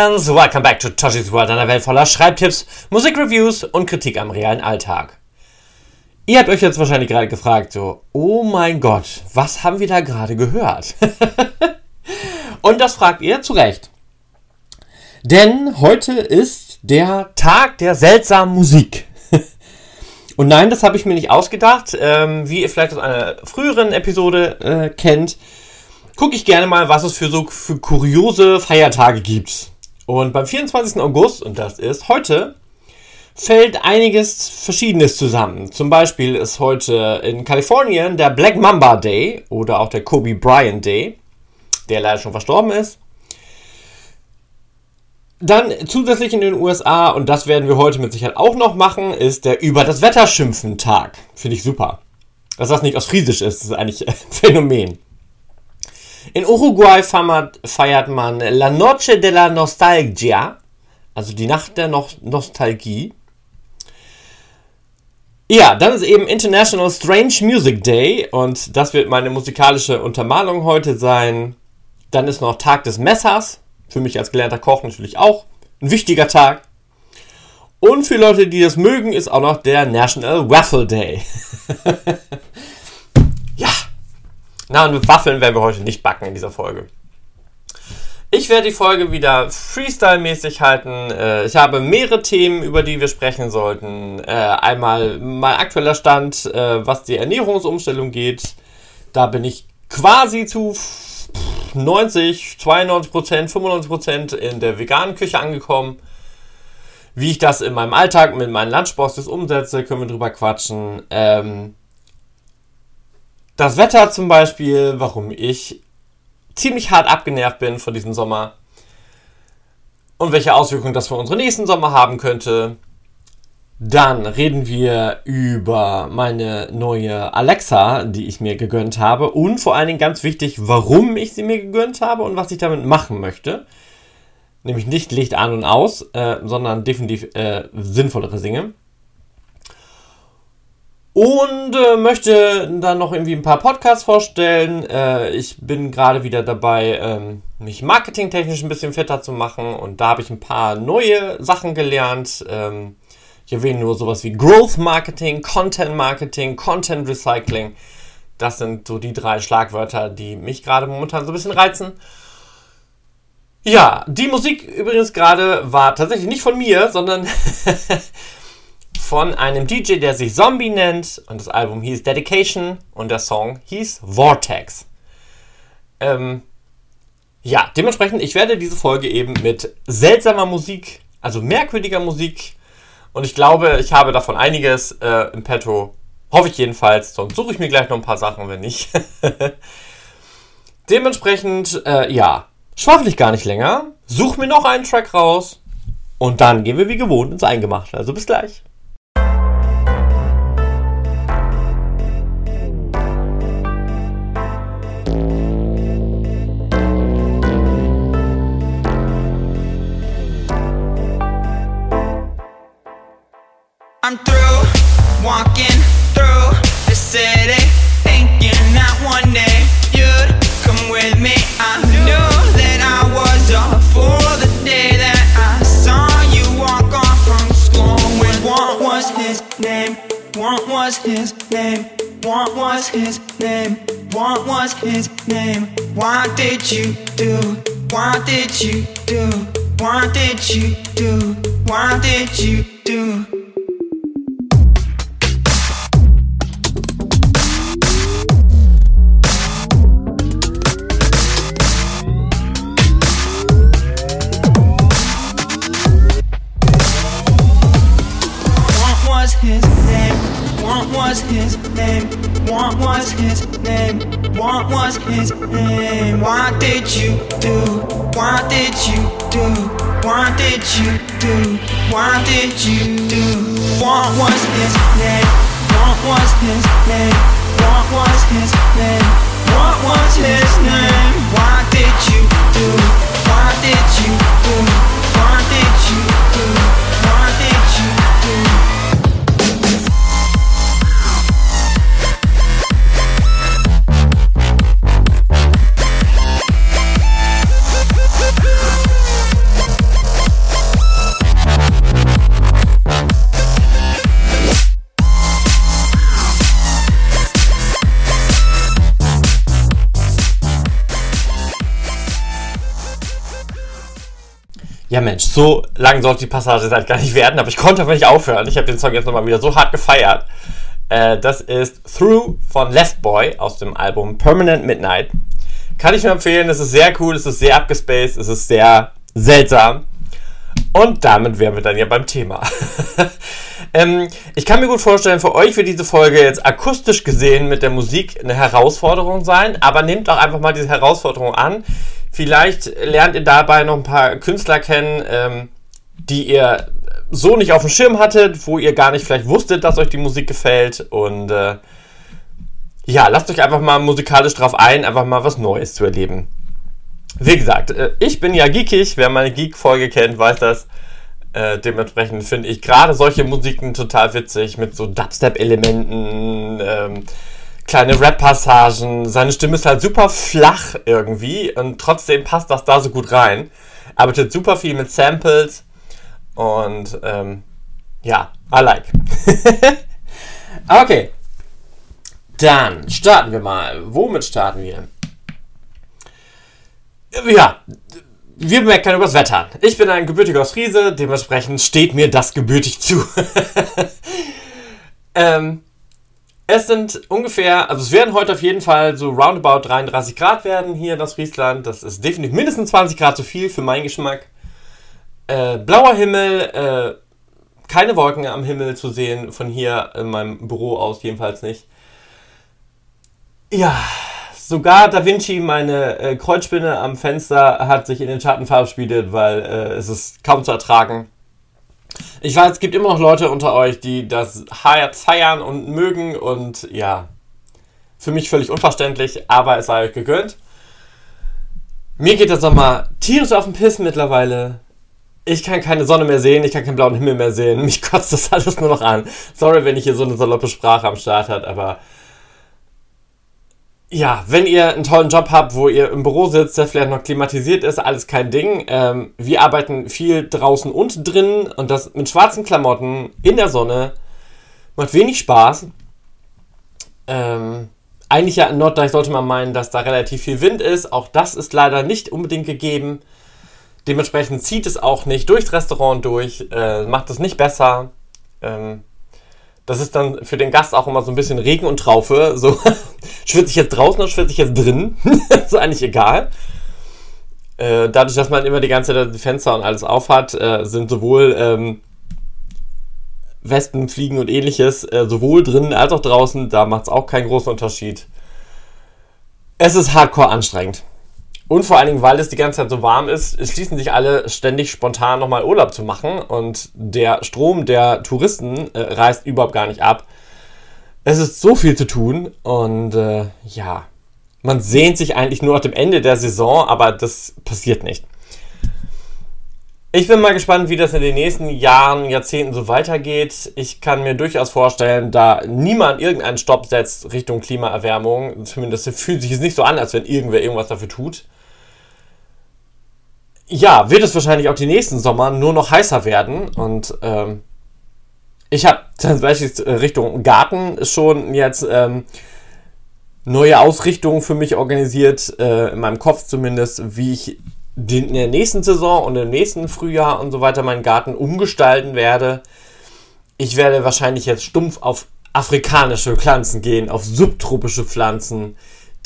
Aliens, welcome back to Toshi's World, einer Welt voller Schreibtipps, Musikreviews und Kritik am realen Alltag. Ihr habt euch jetzt wahrscheinlich gerade gefragt, so, oh mein Gott, was haben wir da gerade gehört? und das fragt ihr zu Recht. Denn heute ist der Tag der seltsamen Musik. und nein, das habe ich mir nicht ausgedacht. Ähm, wie ihr vielleicht aus einer früheren Episode äh, kennt, gucke ich gerne mal, was es für so für kuriose Feiertage gibt. Und beim 24. August, und das ist heute, fällt einiges Verschiedenes zusammen. Zum Beispiel ist heute in Kalifornien der Black Mamba Day oder auch der Kobe Bryant Day, der leider schon verstorben ist. Dann zusätzlich in den USA, und das werden wir heute mit Sicherheit auch noch machen, ist der Über das Wetter schimpfen Tag. Finde ich super. Dass das nicht aus Friesisch ist, ist eigentlich ein Phänomen. In Uruguay feiert man La Noche de la Nostalgia, also die Nacht der no Nostalgie. Ja, dann ist eben International Strange Music Day und das wird meine musikalische Untermalung heute sein. Dann ist noch Tag des Messers, für mich als gelernter Koch natürlich auch ein wichtiger Tag. Und für Leute, die das mögen, ist auch noch der National Waffle Day. Na, und Waffeln werden wir heute nicht backen in dieser Folge. Ich werde die Folge wieder Freestyle-mäßig halten. Äh, ich habe mehrere Themen, über die wir sprechen sollten. Äh, einmal mein aktueller Stand, äh, was die Ernährungsumstellung geht. Da bin ich quasi zu 90, 92 Prozent, 95 Prozent in der veganen Küche angekommen. Wie ich das in meinem Alltag mit meinen Lunchboxes umsetze, können wir drüber quatschen. Ähm, das Wetter zum Beispiel, warum ich ziemlich hart abgenervt bin von diesem Sommer und welche Auswirkungen das für unsere nächsten Sommer haben könnte. Dann reden wir über meine neue Alexa, die ich mir gegönnt habe und vor allen Dingen ganz wichtig, warum ich sie mir gegönnt habe und was ich damit machen möchte. Nämlich nicht Licht an und aus, äh, sondern definitiv äh, sinnvollere Dinge. Und äh, möchte dann noch irgendwie ein paar Podcasts vorstellen. Äh, ich bin gerade wieder dabei, ähm, mich marketingtechnisch ein bisschen fitter zu machen. Und da habe ich ein paar neue Sachen gelernt. Ähm, ich erwähne nur sowas wie Growth Marketing, Content Marketing, Content Recycling. Das sind so die drei Schlagwörter, die mich gerade momentan so ein bisschen reizen. Ja, die Musik übrigens gerade war tatsächlich nicht von mir, sondern von einem DJ, der sich Zombie nennt. Und das Album hieß Dedication und der Song hieß Vortex. Ähm, ja, dementsprechend, ich werde diese Folge eben mit seltsamer Musik, also merkwürdiger Musik, und ich glaube, ich habe davon einiges äh, im Petto. Hoffe ich jedenfalls. Sonst suche ich mir gleich noch ein paar Sachen, wenn nicht. Dementsprechend, äh, ja, schwafel ich gar nicht länger. Such mir noch einen Track raus. Und dann gehen wir wie gewohnt ins Eingemachte. Also bis gleich. I'm through walking through the city, thinking that one day you'd come with me. I knew that I was a fool the day that I saw you walk off from school. When what was his name? What was his name? What was his name? What was his name? What did you do? What did you do? What did you do? What did you do? Was his name? What did you do? What did you do? What did you do? What did you do? What was his name? What was his name? What was his name? What was his name? What did you do? What did you do? What did you do? Mensch, so lang sollte die Passage halt gar nicht werden, aber ich konnte einfach nicht aufhören. Ich habe den Song jetzt nochmal wieder so hart gefeiert. Äh, das ist Through von Left Boy aus dem Album Permanent Midnight. Kann ich nur empfehlen, es ist sehr cool, es ist sehr abgespaced, es ist sehr seltsam. Und damit wären wir dann ja beim Thema. ähm, ich kann mir gut vorstellen, für euch wird diese Folge jetzt akustisch gesehen mit der Musik eine Herausforderung sein, aber nehmt doch einfach mal diese Herausforderung an. Vielleicht lernt ihr dabei noch ein paar Künstler kennen, ähm, die ihr so nicht auf dem Schirm hattet, wo ihr gar nicht vielleicht wusstet, dass euch die Musik gefällt. Und äh, ja, lasst euch einfach mal musikalisch drauf ein, einfach mal was Neues zu erleben. Wie gesagt, äh, ich bin ja geekig. Wer meine Geek-Folge kennt, weiß das. Äh, dementsprechend finde ich gerade solche Musiken total witzig mit so Dubstep-Elementen, ähm, kleine Rap-Passagen. Seine Stimme ist halt super flach irgendwie und trotzdem passt das da so gut rein. Arbeitet super viel mit Samples und ähm, ja, I like. okay, dann starten wir mal. Womit starten wir? Ja, wir meckern übers Wetter. Ich bin ein gebürtiger Friese, dementsprechend steht mir das gebürtig zu. ähm, es sind ungefähr, also es werden heute auf jeden Fall so roundabout 33 Grad werden hier in Friesland. Das ist definitiv mindestens 20 Grad zu viel für meinen Geschmack. Äh, blauer Himmel, äh, keine Wolken am Himmel zu sehen, von hier in meinem Büro aus jedenfalls nicht. Ja, sogar Da Vinci, meine äh, Kreuzspinne am Fenster, hat sich in den Schatten verabschiedet, weil äh, es ist kaum zu ertragen. Ich weiß, es gibt immer noch Leute unter euch, die das feiern und mögen und ja, für mich völlig unverständlich, aber es sei euch gegönnt. Mir geht der Sommer tierisch auf den Piss mittlerweile. Ich kann keine Sonne mehr sehen, ich kann keinen blauen Himmel mehr sehen. Mich kotzt das alles nur noch an. Sorry, wenn ich hier so eine saloppe Sprache am Start habe, aber ja, wenn ihr einen tollen Job habt, wo ihr im Büro sitzt, der vielleicht noch klimatisiert ist, alles kein Ding. Ähm, wir arbeiten viel draußen und drinnen und das mit schwarzen Klamotten in der Sonne macht wenig Spaß. Ähm, eigentlich ja in Norddeich sollte man meinen, dass da relativ viel Wind ist. Auch das ist leider nicht unbedingt gegeben. Dementsprechend zieht es auch nicht durchs Restaurant durch, äh, macht es nicht besser. Ähm, das ist dann für den Gast auch immer so ein bisschen Regen und Traufe. So, schwitze ich jetzt draußen oder schwitze ich jetzt drin? ist eigentlich egal. Äh, dadurch, dass man immer die ganze Zeit die Fenster und alles aufhat, äh, sind sowohl ähm, Wespen, Fliegen und ähnliches, äh, sowohl drinnen als auch draußen, da macht es auch keinen großen Unterschied. Es ist hardcore anstrengend. Und vor allen Dingen, weil es die ganze Zeit so warm ist, schließen sich alle ständig spontan nochmal Urlaub zu machen. Und der Strom der Touristen äh, reißt überhaupt gar nicht ab. Es ist so viel zu tun und äh, ja, man sehnt sich eigentlich nur nach dem Ende der Saison, aber das passiert nicht. Ich bin mal gespannt, wie das in den nächsten Jahren, Jahrzehnten so weitergeht. Ich kann mir durchaus vorstellen, da niemand irgendeinen Stopp setzt Richtung Klimaerwärmung, zumindest fühlt sich es nicht so an, als wenn irgendwer irgendwas dafür tut ja, wird es wahrscheinlich auch die nächsten Sommer nur noch heißer werden. Und ähm, ich habe zum Beispiel Richtung Garten schon jetzt ähm, neue Ausrichtungen für mich organisiert, äh, in meinem Kopf zumindest, wie ich in der nächsten Saison und im nächsten Frühjahr und so weiter meinen Garten umgestalten werde. Ich werde wahrscheinlich jetzt stumpf auf afrikanische Pflanzen gehen, auf subtropische Pflanzen,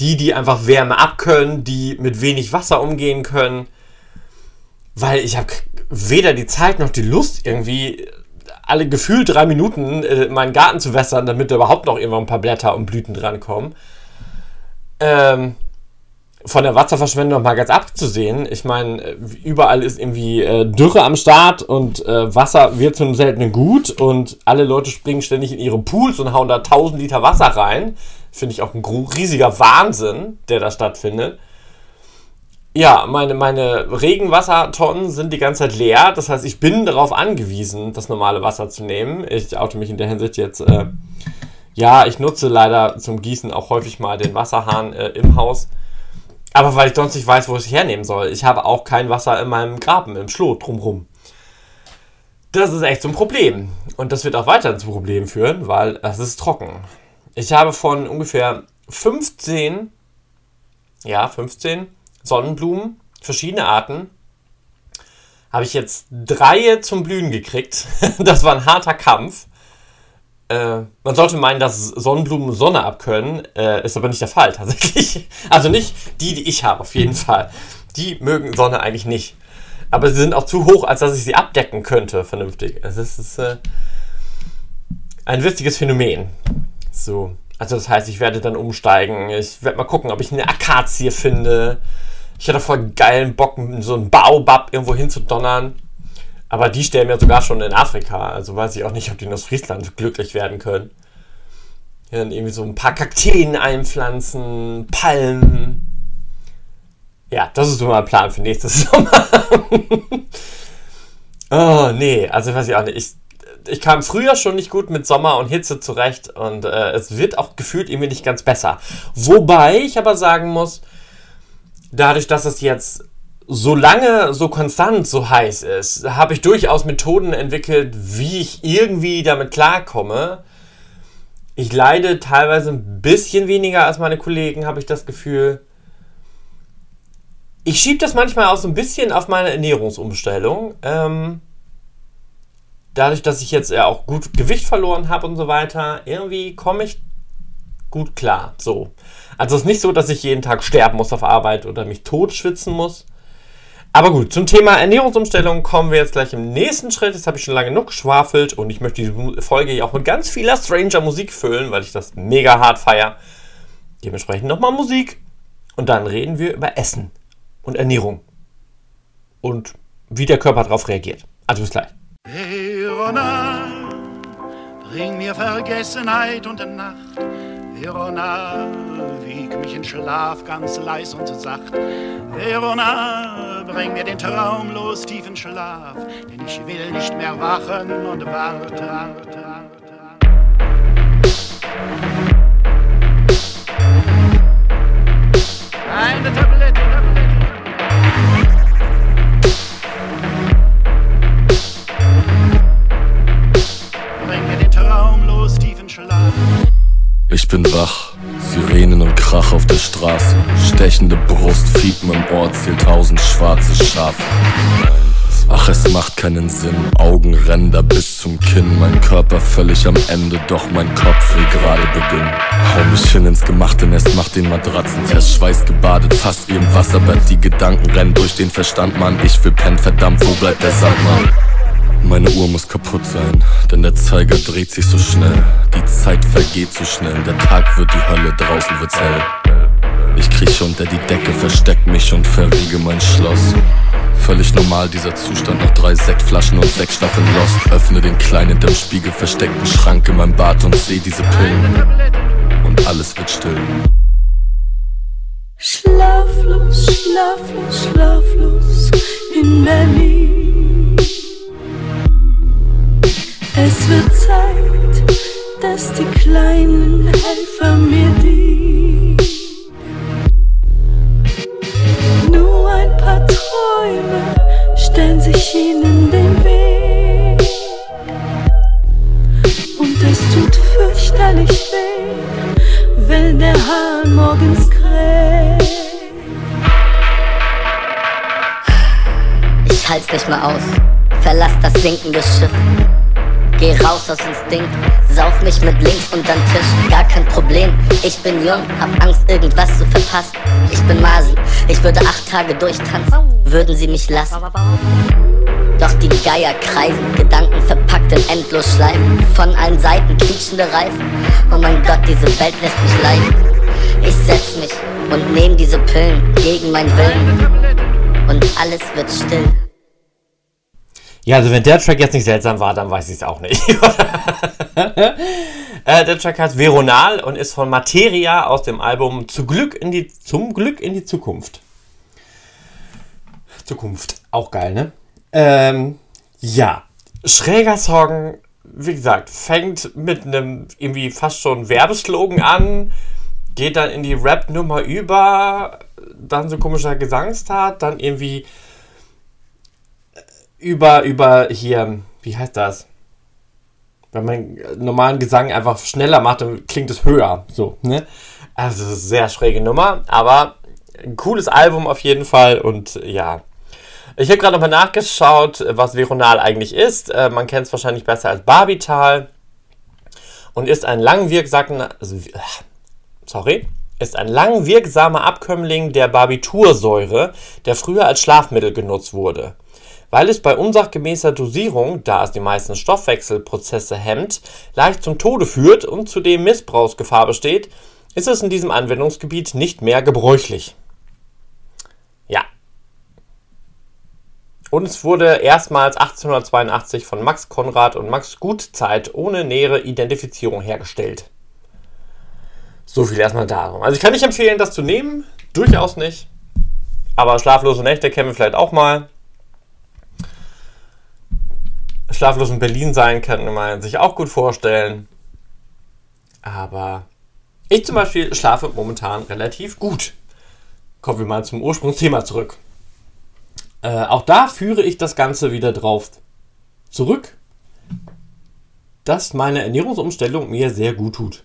die, die einfach Wärme abkönnen, die mit wenig Wasser umgehen können weil ich habe weder die Zeit noch die Lust, irgendwie alle gefühlt drei Minuten äh, meinen Garten zu wässern, damit da überhaupt noch irgendwann ein paar Blätter und Blüten drankommen. Ähm, von der Wasserverschwendung mal ganz abzusehen. Ich meine, äh, überall ist irgendwie äh, Dürre am Start und äh, Wasser wird zu einem seltenen Gut und alle Leute springen ständig in ihre Pools und hauen da 1000 Liter Wasser rein. Finde ich auch ein riesiger Wahnsinn, der da stattfindet. Ja, meine, meine Regenwassertonnen sind die ganze Zeit leer. Das heißt, ich bin darauf angewiesen, das normale Wasser zu nehmen. Ich oute mich in der Hinsicht jetzt. Äh, ja, ich nutze leider zum Gießen auch häufig mal den Wasserhahn äh, im Haus. Aber weil ich sonst nicht weiß, wo ich hernehmen soll. Ich habe auch kein Wasser in meinem Graben, im Schlot drumrum. Das ist echt so ein Problem. Und das wird auch weiter zum Problem führen, weil es ist trocken. Ich habe von ungefähr 15, ja, 15 Sonnenblumen, verschiedene Arten, habe ich jetzt drei zum Blühen gekriegt. das war ein harter Kampf. Äh, man sollte meinen, dass Sonnenblumen Sonne abkönnen, äh, ist aber nicht der Fall tatsächlich. Also nicht die, die ich habe, auf jeden Fall. Die mögen Sonne eigentlich nicht. Aber sie sind auch zu hoch, als dass ich sie abdecken könnte, vernünftig. Also es ist äh, ein witziges Phänomen. So. Also das heißt, ich werde dann umsteigen. Ich werde mal gucken, ob ich eine Akazie finde. Ich hatte voll geilen Bock, so einen Baobab irgendwo hinzudonnern. Aber die stellen mir sogar schon in Afrika. Also weiß ich auch nicht, ob die in Ostfriesland glücklich werden können. Ja, dann irgendwie so ein paar Kakteen einpflanzen, Palmen. Ja, das ist so mein Plan für nächstes Sommer. oh, nee, also weiß ich auch nicht. Ich, ich kam früher schon nicht gut mit Sommer und Hitze zurecht und äh, es wird auch gefühlt irgendwie nicht ganz besser. Wobei ich aber sagen muss, dadurch, dass es jetzt so lange so konstant so heiß ist, habe ich durchaus Methoden entwickelt, wie ich irgendwie damit klarkomme. Ich leide teilweise ein bisschen weniger als meine Kollegen, habe ich das Gefühl. Ich schiebe das manchmal auch so ein bisschen auf meine Ernährungsumstellung. Ähm, dadurch, dass ich jetzt ja auch gut Gewicht verloren habe und so weiter, irgendwie komme ich gut klar. So. Also es ist nicht so, dass ich jeden Tag sterben muss auf Arbeit oder mich totschwitzen muss. Aber gut, zum Thema Ernährungsumstellung kommen wir jetzt gleich im nächsten Schritt. Jetzt habe ich schon lange genug geschwafelt und ich möchte diese Folge hier auch mit ganz vieler Stranger Musik füllen, weil ich das mega hart feiere. Dementsprechend nochmal Musik und dann reden wir über Essen und Ernährung und wie der Körper darauf reagiert. Also bis gleich. Verona, bring mir Vergessenheit und Nacht. Verona, wieg mich in Schlaf ganz leis und sacht. Verona, bring mir den traumlos tiefen Schlaf, denn ich will nicht mehr wachen und warte, warte, Ich bin wach, Sirenen und Krach auf der Straße. Stechende Brust, Fiepen im Ohr, zählt tausend schwarze Schafe. Ach, es macht keinen Sinn, Augenränder bis zum Kinn, mein Körper völlig am Ende, doch mein Kopf will gerade beginnen. Hau mich hin ins gemachte Nest, mach den Matratzenfest, Schweiß gebadet, fast wie im Wasserbett, die Gedanken rennen durch den Verstand, Mann, ich will pennen, verdammt, wo bleibt der Sandmann? Meine Uhr muss kaputt sein, denn der Zeiger dreht sich so schnell. Die Zeit vergeht so schnell, der Tag wird die Hölle, draußen wird's hell. Ich krieche unter die Decke, versteck mich und verriege mein Schloss. Völlig normal dieser Zustand nach drei Sektflaschen und sechs Staffeln Lost. Öffne den kleinen hinterm Spiegel versteckten Schrank in meinem Bad und seh diese Pillen. Und alles wird still. Schlaflos, schlaflos, schlaflos kleinen Helfer mir dienen. Nur ein paar Träume stellen sich ihnen den Weg. Und es tut fürchterlich weh, wenn der Hahn morgens kräht. Ich halt's nicht mehr aus. Verlass das sinkende Schiff. Geh raus aus Instinkt, mich mit links unterm Tisch, gar kein Problem. Ich bin jung, hab Angst, irgendwas zu verpassen. Ich bin Masi, ich würde acht Tage durchtanzen, würden sie mich lassen. Doch die Geier kreisen, Gedanken verpackt in Endlosschleifen. Von allen Seiten quietschende Reifen. Oh mein Gott, diese Welt lässt mich leiden. Ich setz mich und nehm diese Pillen gegen meinen Willen. Und alles wird still. Ja, also wenn der Track jetzt nicht seltsam war, dann weiß ich es auch nicht. äh, der Track heißt Veronal und ist von Materia aus dem Album Zu Glück in die, Zum Glück in die Zukunft. Zukunft, auch geil, ne? Ähm, ja, schräger Song, wie gesagt, fängt mit einem irgendwie fast schon Werbeslogan an, geht dann in die Rap-Nummer über, dann so komischer Gesangstat, dann irgendwie über, über hier, wie heißt das? Wenn man normalen Gesang einfach schneller macht, dann klingt es höher. So, ne? Also sehr schräge Nummer, aber ein cooles Album auf jeden Fall und ja. Ich habe gerade nochmal nachgeschaut, was Veronal eigentlich ist. Äh, man kennt es wahrscheinlich besser als Barbital und ist ein langwirksamer, also, äh, sorry, ist ein langwirksamer Abkömmling der Barbitursäure, der früher als Schlafmittel genutzt wurde. Weil es bei unsachgemäßer Dosierung, da es die meisten Stoffwechselprozesse hemmt, leicht zum Tode führt und zudem Missbrauchsgefahr besteht, ist es in diesem Anwendungsgebiet nicht mehr gebräuchlich. Ja. Und es wurde erstmals 1882 von Max Konrad und Max Gutzeit ohne nähere Identifizierung hergestellt. So viel erstmal darum. Also ich kann nicht empfehlen, das zu nehmen. Durchaus nicht. Aber schlaflose Nächte kennen wir vielleicht auch mal. Schlaflos in Berlin sein kann man sich auch gut vorstellen. Aber ich zum Beispiel schlafe momentan relativ gut. Kommen wir mal zum Ursprungsthema zurück. Äh, auch da führe ich das Ganze wieder drauf zurück, dass meine Ernährungsumstellung mir sehr gut tut.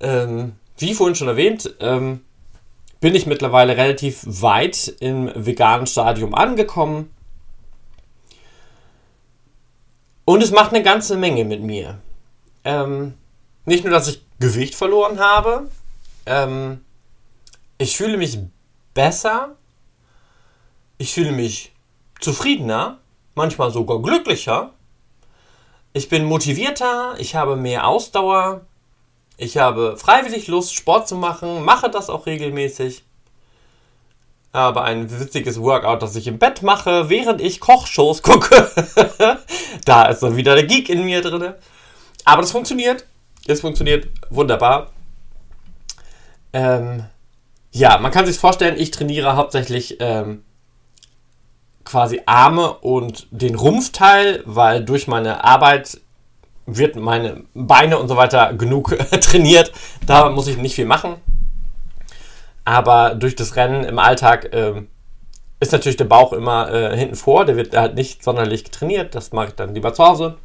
Ähm, wie vorhin schon erwähnt, ähm, bin ich mittlerweile relativ weit im veganen Stadium angekommen. Und es macht eine ganze Menge mit mir. Ähm, nicht nur, dass ich Gewicht verloren habe, ähm, ich fühle mich besser, ich fühle mich zufriedener, manchmal sogar glücklicher. Ich bin motivierter, ich habe mehr Ausdauer, ich habe freiwillig Lust, Sport zu machen, mache das auch regelmäßig. Habe ein witziges Workout, das ich im Bett mache, während ich Kochshows gucke. da ist dann wieder der Geek in mir drin. Aber das funktioniert. Es funktioniert wunderbar. Ähm, ja, man kann sich vorstellen, ich trainiere hauptsächlich ähm, quasi Arme und den Rumpfteil, weil durch meine Arbeit wird meine Beine und so weiter genug trainiert. Da muss ich nicht viel machen. Aber durch das Rennen im Alltag äh, ist natürlich der Bauch immer äh, hinten vor. Der wird halt nicht sonderlich trainiert. Das mache ich dann lieber zu Hause.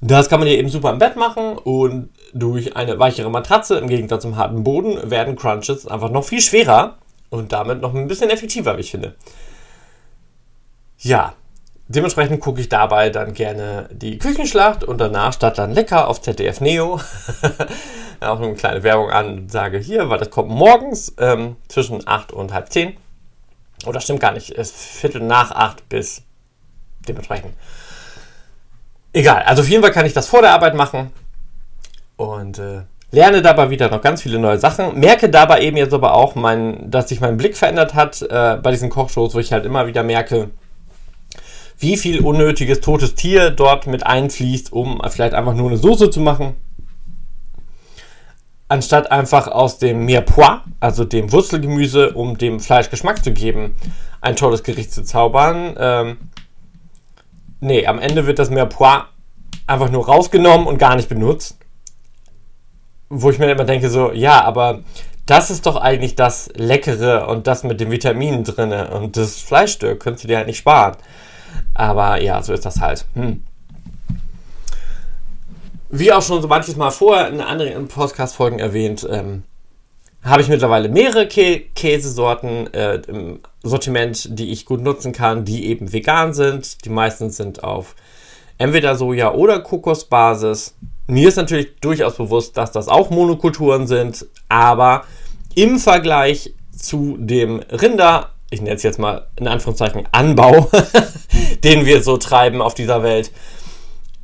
Das kann man hier eben super im Bett machen und durch eine weichere Matratze im Gegensatz zum harten Boden werden Crunches einfach noch viel schwerer und damit noch ein bisschen effektiver, wie ich finde. Ja, dementsprechend gucke ich dabei dann gerne die Küchenschlacht und danach statt dann lecker auf ZDF Neo. auch eine kleine Werbung an und sage hier, weil das kommt morgens ähm, zwischen 8 und halb 10. Oder stimmt gar nicht, es ist Viertel nach 8 bis dementsprechend Egal, also auf jeden Fall kann ich das vor der Arbeit machen und äh, lerne dabei wieder noch ganz viele neue Sachen. Merke dabei eben jetzt aber auch, mein, dass sich mein Blick verändert hat äh, bei diesen Kochshows, wo ich halt immer wieder merke, wie viel unnötiges totes Tier dort mit einfließt, um vielleicht einfach nur eine Soße zu machen. Anstatt einfach aus dem Mirepoix, also dem Wurzelgemüse, um dem Fleisch Geschmack zu geben, ein tolles Gericht zu zaubern. Ähm, Nee, am Ende wird das Mirepoix einfach nur rausgenommen und gar nicht benutzt. Wo ich mir immer denke, so, ja, aber das ist doch eigentlich das Leckere und das mit den Vitaminen drin und das Fleischstück könntest du dir halt nicht sparen. Aber ja, so ist das halt. Hm. Wie auch schon so manches Mal vorher in anderen Podcast-Folgen erwähnt, ähm, habe ich mittlerweile mehrere Kä Käsesorten äh, im Sortiment, die ich gut nutzen kann, die eben vegan sind. Die meisten sind auf entweder Soja- oder Kokosbasis. Mir ist natürlich durchaus bewusst, dass das auch Monokulturen sind, aber im Vergleich zu dem Rinder, ich nenne es jetzt mal in Anführungszeichen Anbau, den wir so treiben auf dieser Welt,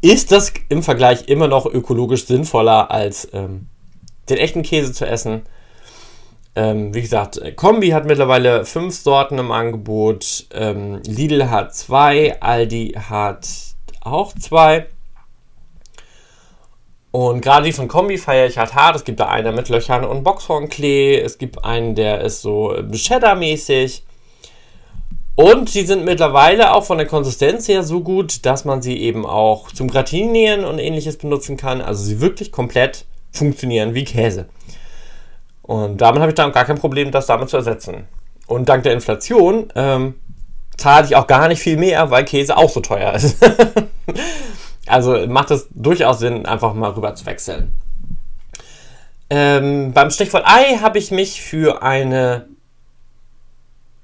ist das im Vergleich immer noch ökologisch sinnvoller als ähm, den echten Käse zu essen. Ähm, wie gesagt, Kombi hat mittlerweile fünf Sorten im Angebot. Ähm, Lidl hat zwei, Aldi hat auch zwei. Und gerade die von Kombi feiere ich halt hart. Es gibt da einen mit Löchern und Boxhornklee. Es gibt einen, der ist so Cheddar-mäßig. Und sie sind mittlerweile auch von der Konsistenz her so gut, dass man sie eben auch zum Gratinieren und ähnliches benutzen kann. Also sie wirklich komplett funktionieren wie Käse. Und damit habe ich dann gar kein Problem, das damit zu ersetzen. Und dank der Inflation ähm, zahle ich auch gar nicht viel mehr, weil Käse auch so teuer ist. also macht es durchaus Sinn, einfach mal rüber zu wechseln. Ähm, beim Stichwort Ei habe ich mich für eine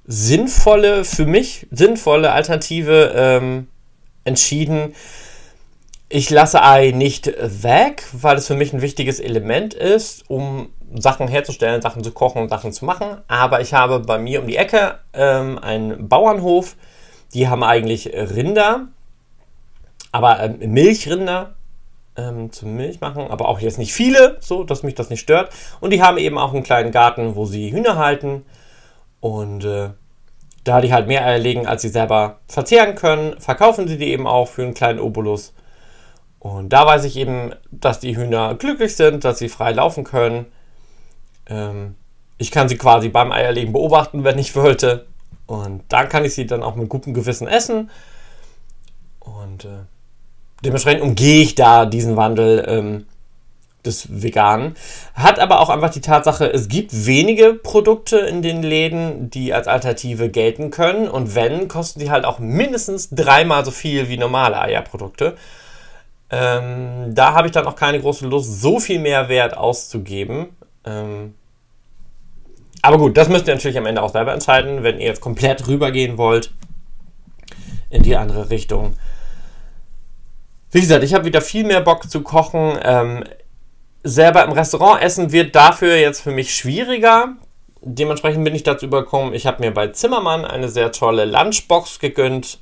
sinnvolle, für mich sinnvolle Alternative ähm, entschieden. Ich lasse Ei nicht weg, weil es für mich ein wichtiges Element ist, um Sachen herzustellen, Sachen zu kochen, Sachen zu machen. Aber ich habe bei mir um die Ecke ähm, einen Bauernhof. Die haben eigentlich Rinder, aber ähm, Milchrinder ähm, zum Milch machen, aber auch jetzt nicht viele, so dass mich das nicht stört. Und die haben eben auch einen kleinen Garten, wo sie Hühner halten. Und äh, da die halt mehr Eier legen, als sie selber verzehren können, verkaufen sie die eben auch für einen kleinen Obolus. Und da weiß ich eben, dass die Hühner glücklich sind, dass sie frei laufen können. Ähm, ich kann sie quasi beim Eierlegen beobachten, wenn ich wollte. Und dann kann ich sie dann auch mit gutem Gewissen essen. Und äh, dementsprechend umgehe ich da diesen Wandel ähm, des Veganen. Hat aber auch einfach die Tatsache, es gibt wenige Produkte in den Läden, die als Alternative gelten können. Und wenn, kosten die halt auch mindestens dreimal so viel wie normale Eierprodukte. Ähm, da habe ich dann auch keine große Lust, so viel mehr Wert auszugeben. Ähm, aber gut, das müsst ihr natürlich am Ende auch selber entscheiden, wenn ihr jetzt komplett rübergehen wollt in die andere Richtung. Wie gesagt, ich habe wieder viel mehr Bock zu kochen. Ähm, selber im Restaurant essen wird dafür jetzt für mich schwieriger. Dementsprechend bin ich dazu übergekommen, ich habe mir bei Zimmermann eine sehr tolle Lunchbox gegönnt.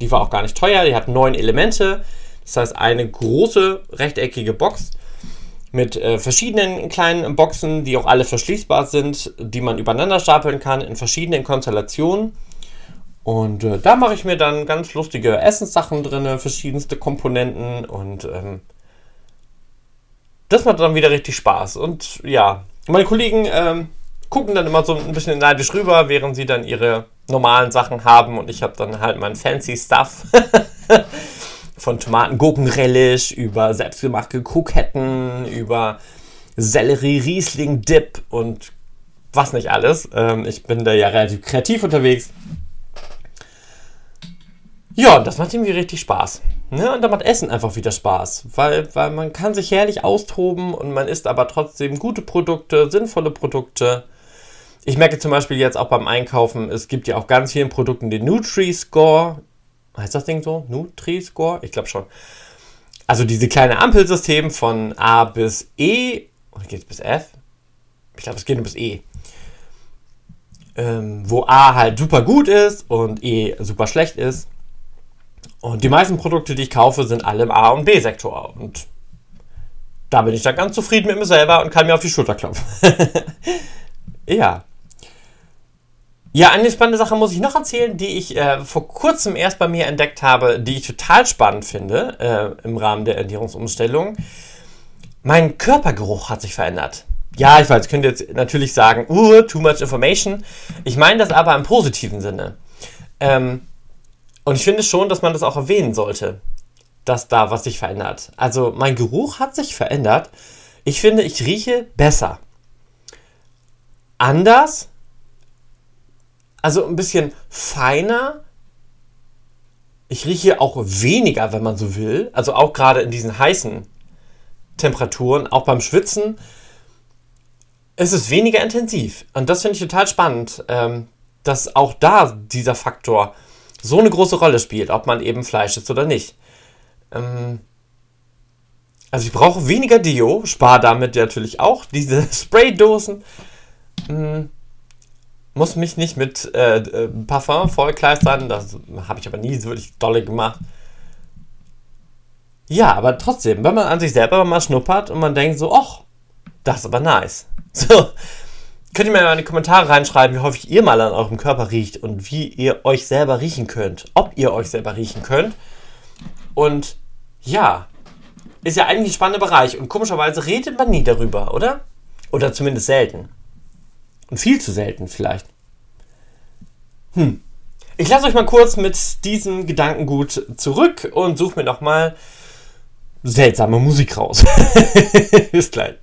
Die war auch gar nicht teuer, die hat neun Elemente. Das heißt, eine große rechteckige Box mit äh, verschiedenen kleinen Boxen, die auch alle verschließbar sind, die man übereinander stapeln kann in verschiedenen Konstellationen. Und äh, da mache ich mir dann ganz lustige Essenssachen drin, verschiedenste Komponenten und ähm, das macht dann wieder richtig Spaß. Und ja, meine Kollegen ähm, gucken dann immer so ein bisschen neidisch rüber, während sie dann ihre normalen Sachen haben und ich habe dann halt mein fancy Stuff. Von Tomaten, Gurken, Relish, über selbstgemachte Kroketten, über Sellerie, Riesling, Dip und was nicht alles. Ähm, ich bin da ja relativ kreativ unterwegs. Ja, das macht irgendwie richtig Spaß. Ne? Und da macht Essen einfach wieder Spaß, weil, weil man kann sich herrlich austoben und man isst aber trotzdem gute Produkte, sinnvolle Produkte. Ich merke zum Beispiel jetzt auch beim Einkaufen, es gibt ja auch ganz vielen Produkten den Nutri-Score. Heißt das Ding so? Nutri-Score? Ich glaube schon. Also diese kleine Ampelsystem von A bis E. Oder geht es bis F? Ich glaube, es geht nur bis E. Ähm, wo A halt super gut ist und E super schlecht ist. Und die meisten Produkte, die ich kaufe, sind alle im A- und B-Sektor. Und da bin ich dann ganz zufrieden mit mir selber und kann mir auf die Schulter klopfen. ja. Ja, eine spannende Sache muss ich noch erzählen, die ich äh, vor kurzem erst bei mir entdeckt habe, die ich total spannend finde äh, im Rahmen der Ernährungsumstellung. Mein Körpergeruch hat sich verändert. Ja, ich weiß, könnt ihr jetzt natürlich sagen, uh, too much information. Ich meine das aber im positiven Sinne. Ähm, und ich finde schon, dass man das auch erwähnen sollte, dass da was sich verändert. Also mein Geruch hat sich verändert. Ich finde, ich rieche besser. Anders. Also ein bisschen feiner. Ich rieche auch weniger, wenn man so will. Also auch gerade in diesen heißen Temperaturen, auch beim Schwitzen. Es ist weniger intensiv. Und das finde ich total spannend, ähm, dass auch da dieser Faktor so eine große Rolle spielt, ob man eben Fleisch isst oder nicht. Ähm also ich brauche weniger Dio, spare damit natürlich auch diese Spraydosen. Ähm muss mich nicht mit äh, äh, Parfum vollkleistern, das habe ich aber nie so wirklich dolle gemacht. Ja, aber trotzdem, wenn man an sich selber mal schnuppert und man denkt so, ach, das ist aber nice. So, Könnt ihr mir mal in die Kommentare reinschreiben, wie häufig ihr mal an eurem Körper riecht und wie ihr euch selber riechen könnt. Ob ihr euch selber riechen könnt. Und ja, ist ja eigentlich ein spannender Bereich. Und komischerweise redet man nie darüber, oder? Oder zumindest selten. Und viel zu selten vielleicht. Hm. Ich lasse euch mal kurz mit diesem Gedankengut zurück und suche mir nochmal seltsame Musik raus. Bis gleich.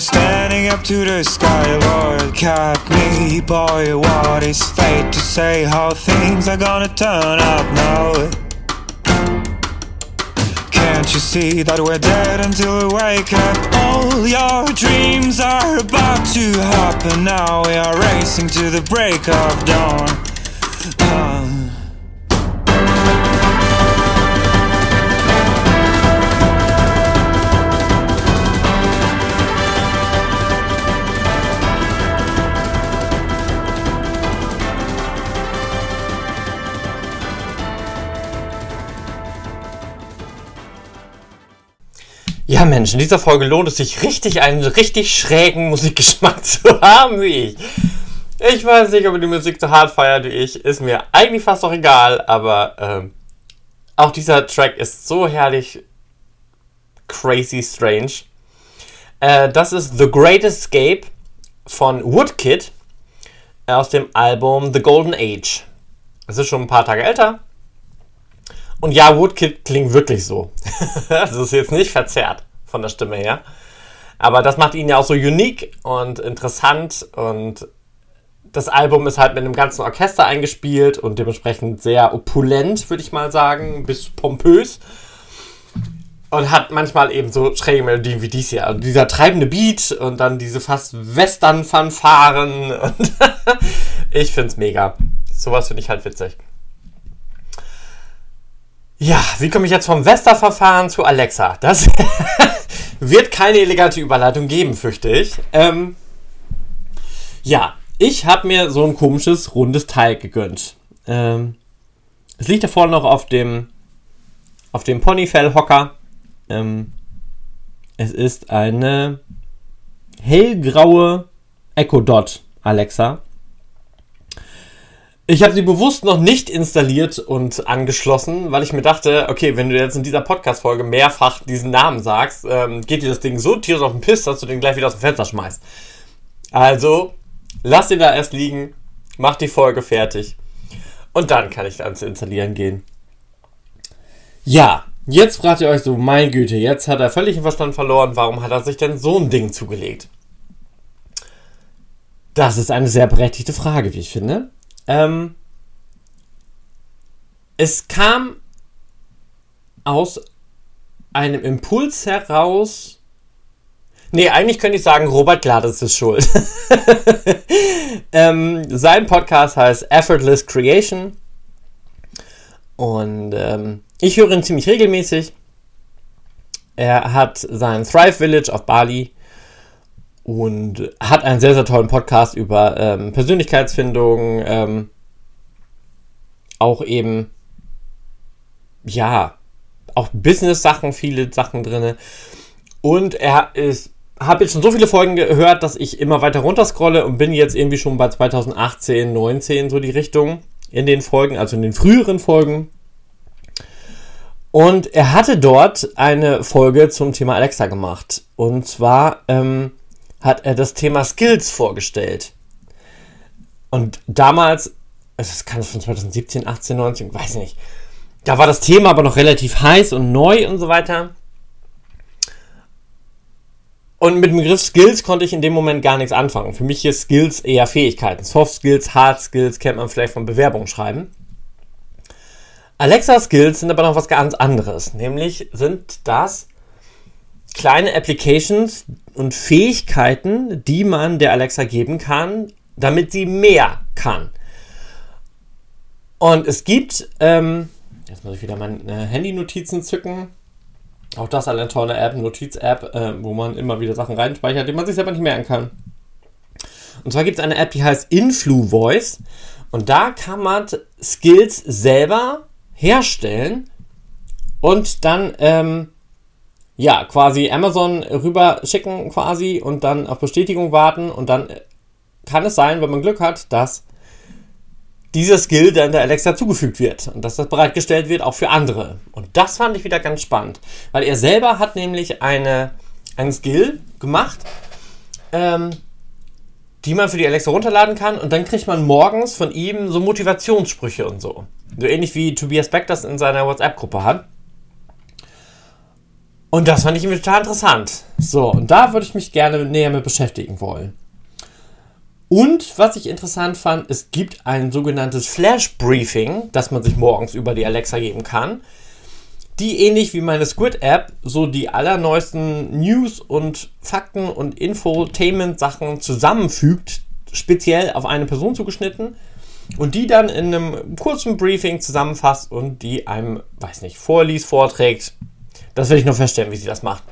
Standing up to the sky, Lord, cat me, boy. What is fate to say how things are gonna turn up now? Can't you see that we're dead until we wake up? All your dreams are about to happen now. We are racing to the break of dawn. Ja, Mensch, in dieser Folge lohnt es sich richtig, einen richtig schrägen Musikgeschmack zu haben wie ich. Ich weiß nicht, ob ihr die Musik so hart feiert wie ich. Ist mir eigentlich fast auch egal, aber ähm, auch dieser Track ist so herrlich crazy strange. Äh, das ist The Great Escape von Woodkid aus dem Album The Golden Age. Es ist schon ein paar Tage älter, und ja, Woodkid klingt wirklich so. das ist jetzt nicht verzerrt von der Stimme her. Aber das macht ihn ja auch so unique und interessant und das Album ist halt mit einem ganzen Orchester eingespielt und dementsprechend sehr opulent, würde ich mal sagen, bis pompös. Und hat manchmal eben so schräge Melodien wie dies hier. Also dieser treibende Beat und dann diese fast Western-Fanfaren. ich find's mega. Sowas finde ich halt witzig. Ja, wie komme ich jetzt vom Vesta-Verfahren zu Alexa? Das wird keine elegante Überleitung geben, fürchte ich. Ähm, ja, ich habe mir so ein komisches rundes Teil gegönnt. Ähm, es liegt da vorne noch auf dem auf dem Ponyfell-Hocker. Ähm, es ist eine hellgraue Echo Dot Alexa. Ich habe sie bewusst noch nicht installiert und angeschlossen, weil ich mir dachte, okay, wenn du jetzt in dieser Podcast-Folge mehrfach diesen Namen sagst, ähm, geht dir das Ding so tierisch auf den Piss, dass du den gleich wieder aus dem Fenster schmeißt. Also, lass den da erst liegen, mach die Folge fertig und dann kann ich ans Installieren gehen. Ja, jetzt fragt ihr euch so, mein Güte, jetzt hat er völlig den Verstand verloren, warum hat er sich denn so ein Ding zugelegt? Das ist eine sehr berechtigte Frage, wie ich finde. Ähm, es kam aus einem Impuls heraus. Nee, eigentlich könnte ich sagen, Robert Gladys ist schuld. ähm, sein Podcast heißt Effortless Creation. Und ähm, ich höre ihn ziemlich regelmäßig. Er hat sein Thrive Village auf Bali und hat einen sehr, sehr tollen Podcast über ähm, Persönlichkeitsfindung, ähm, auch eben, ja, auch Business-Sachen, viele Sachen drin. Und er ist, habe jetzt schon so viele Folgen gehört, dass ich immer weiter runterscrolle und bin jetzt irgendwie schon bei 2018, 19 so die Richtung in den Folgen, also in den früheren Folgen. Und er hatte dort eine Folge zum Thema Alexa gemacht. Und zwar ähm, hat er das Thema Skills vorgestellt. Und damals, das kann von 2017, 18, 19, weiß nicht. Da war das Thema aber noch relativ heiß und neu und so weiter. Und mit dem Begriff Skills konnte ich in dem Moment gar nichts anfangen. Für mich ist Skills eher Fähigkeiten. Soft Skills, Hard Skills kennt man vielleicht von Bewerbungsschreiben. Alexa Skills sind aber noch was ganz anderes. Nämlich sind das kleine Applications und Fähigkeiten, die man der Alexa geben kann, damit sie mehr kann. Und es gibt, ähm, jetzt muss ich wieder meine Handy-Notizen zücken. Auch das eine tolle App, Notiz-App, äh, wo man immer wieder Sachen reinspeichert, die man sich selber nicht merken kann. Und zwar gibt es eine App, die heißt InfluVoice. Und da kann man Skills selber herstellen und dann ähm, ja quasi Amazon rüber schicken quasi und dann auf Bestätigung warten und dann kann es sein, wenn man Glück hat, dass dieser Skill dann der Alexa zugefügt wird und dass das bereitgestellt wird auch für andere. Und das fand ich wieder ganz spannend, weil er selber hat nämlich eine, einen Skill gemacht, ähm, die man für die Alexa runterladen kann und dann kriegt man morgens von ihm so Motivationssprüche und so. So ähnlich wie Tobias Beck das in seiner WhatsApp-Gruppe hat. Und das fand ich irgendwie total interessant. So, und da würde ich mich gerne näher mit beschäftigen wollen. Und was ich interessant fand, es gibt ein sogenanntes Flash Briefing, das man sich morgens über die Alexa geben kann, die ähnlich wie meine Squid App so die allerneuesten News und Fakten und Infotainment Sachen zusammenfügt, speziell auf eine Person zugeschnitten und die dann in einem kurzen Briefing zusammenfasst und die einem, weiß nicht, vorliest, vorträgt. Das will ich noch feststellen, wie sie das macht.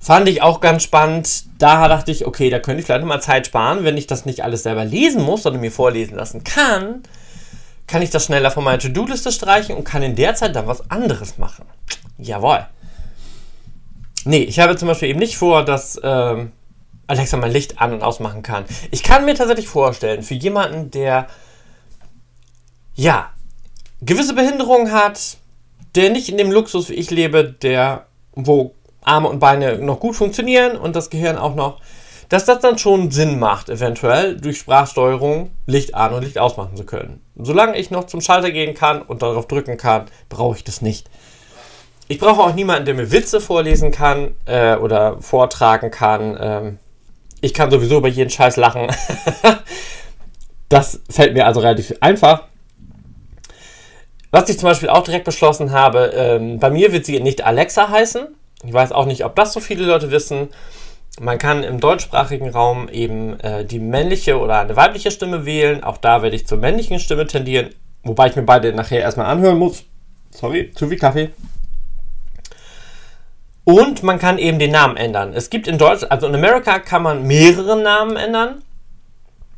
Fand ich auch ganz spannend. Da dachte ich, okay, da könnte ich vielleicht mal Zeit sparen, wenn ich das nicht alles selber lesen muss, sondern mir vorlesen lassen kann. Kann ich das schneller von meiner To-Do-Liste streichen und kann in der Zeit dann was anderes machen. Jawohl. Nee, ich habe zum Beispiel eben nicht vor, dass ähm, Alexa mein Licht an- und ausmachen kann. Ich kann mir tatsächlich vorstellen, für jemanden, der ja gewisse Behinderungen hat, der nicht in dem Luxus wie ich lebe, der wo Arme und Beine noch gut funktionieren und das Gehirn auch noch, dass das dann schon Sinn macht, eventuell durch Sprachsteuerung Licht an und Licht ausmachen zu können. Solange ich noch zum Schalter gehen kann und darauf drücken kann, brauche ich das nicht. Ich brauche auch niemanden, der mir Witze vorlesen kann äh, oder vortragen kann. Ähm, ich kann sowieso über jeden Scheiß lachen. das fällt mir also relativ einfach. Was ich zum Beispiel auch direkt beschlossen habe, ähm, bei mir wird sie nicht Alexa heißen. Ich weiß auch nicht, ob das so viele Leute wissen. Man kann im deutschsprachigen Raum eben äh, die männliche oder eine weibliche Stimme wählen. Auch da werde ich zur männlichen Stimme tendieren, wobei ich mir beide nachher erstmal anhören muss. Sorry, zu viel Kaffee. Und man kann eben den Namen ändern. Es gibt in Deutschland, also in Amerika kann man mehrere Namen ändern.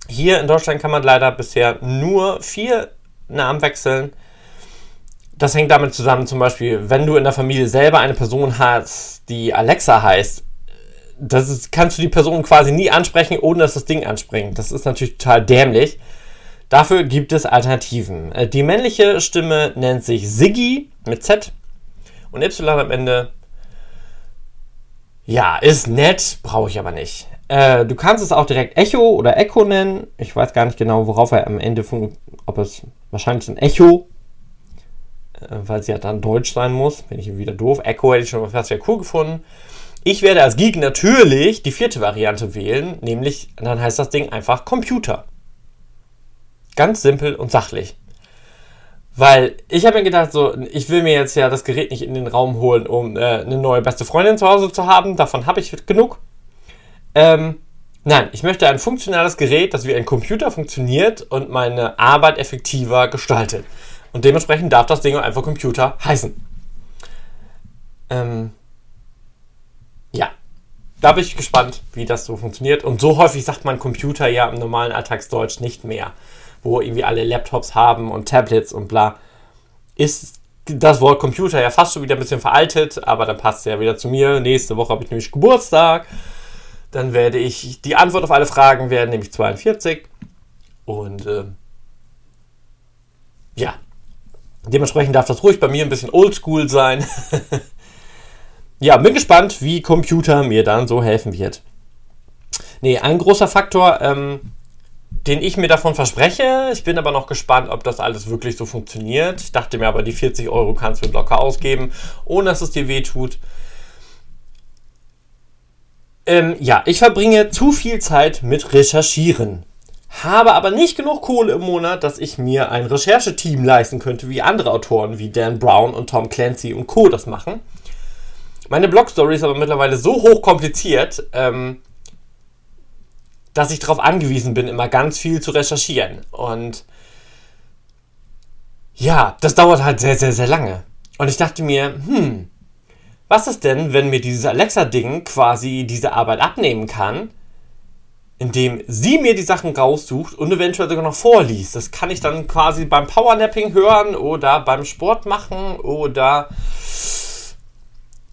Hier in Deutschland kann man leider bisher nur vier Namen wechseln. Das hängt damit zusammen, zum Beispiel, wenn du in der Familie selber eine Person hast, die Alexa heißt, das ist, kannst du die Person quasi nie ansprechen, ohne dass das Ding anspringt. Das ist natürlich total dämlich. Dafür gibt es Alternativen. Äh, die männliche Stimme nennt sich Siggy mit Z und Y am Ende. Ja, ist nett, brauche ich aber nicht. Äh, du kannst es auch direkt Echo oder Echo nennen. Ich weiß gar nicht genau, worauf er am Ende, ob es wahrscheinlich ein Echo, weil sie ja dann Deutsch sein muss. Bin ich wieder doof. Echo hätte ich schon fast sehr cool gefunden. Ich werde als Geek natürlich die vierte Variante wählen, nämlich dann heißt das Ding einfach Computer. Ganz simpel und sachlich. Weil ich habe mir gedacht, so, ich will mir jetzt ja das Gerät nicht in den Raum holen, um äh, eine neue beste Freundin zu Hause zu haben. Davon habe ich genug. Ähm, nein, ich möchte ein funktionales Gerät, das wie ein Computer funktioniert und meine Arbeit effektiver gestaltet. Und dementsprechend darf das Ding einfach Computer heißen. Ähm, ja, da bin ich gespannt, wie das so funktioniert. Und so häufig sagt man Computer ja im normalen Alltagsdeutsch nicht mehr wo irgendwie alle Laptops haben und Tablets und bla, ist das Wort Computer ja fast schon wieder ein bisschen veraltet, aber dann passt es ja wieder zu mir. Nächste Woche habe ich nämlich Geburtstag. Dann werde ich die Antwort auf alle Fragen werden, nämlich 42. Und äh, ja, dementsprechend darf das ruhig bei mir ein bisschen oldschool sein. ja, bin gespannt, wie Computer mir dann so helfen wird. Nee, ein großer Faktor, ähm, den ich mir davon verspreche. Ich bin aber noch gespannt, ob das alles wirklich so funktioniert. Ich dachte mir aber, die 40 Euro kannst du locker ausgeben, ohne dass es dir weh tut. Ähm, ja, ich verbringe zu viel Zeit mit Recherchieren. Habe aber nicht genug Kohle im Monat, dass ich mir ein Rechercheteam leisten könnte, wie andere Autoren wie Dan Brown und Tom Clancy und Co. das machen. Meine Blog-Story ist aber mittlerweile so hoch kompliziert, ähm, dass ich darauf angewiesen bin, immer ganz viel zu recherchieren. Und ja, das dauert halt sehr, sehr, sehr lange. Und ich dachte mir, hm, was ist denn, wenn mir dieses Alexa-Ding quasi diese Arbeit abnehmen kann, indem sie mir die Sachen raussucht und eventuell sogar noch vorliest. Das kann ich dann quasi beim Powernapping hören oder beim Sport machen oder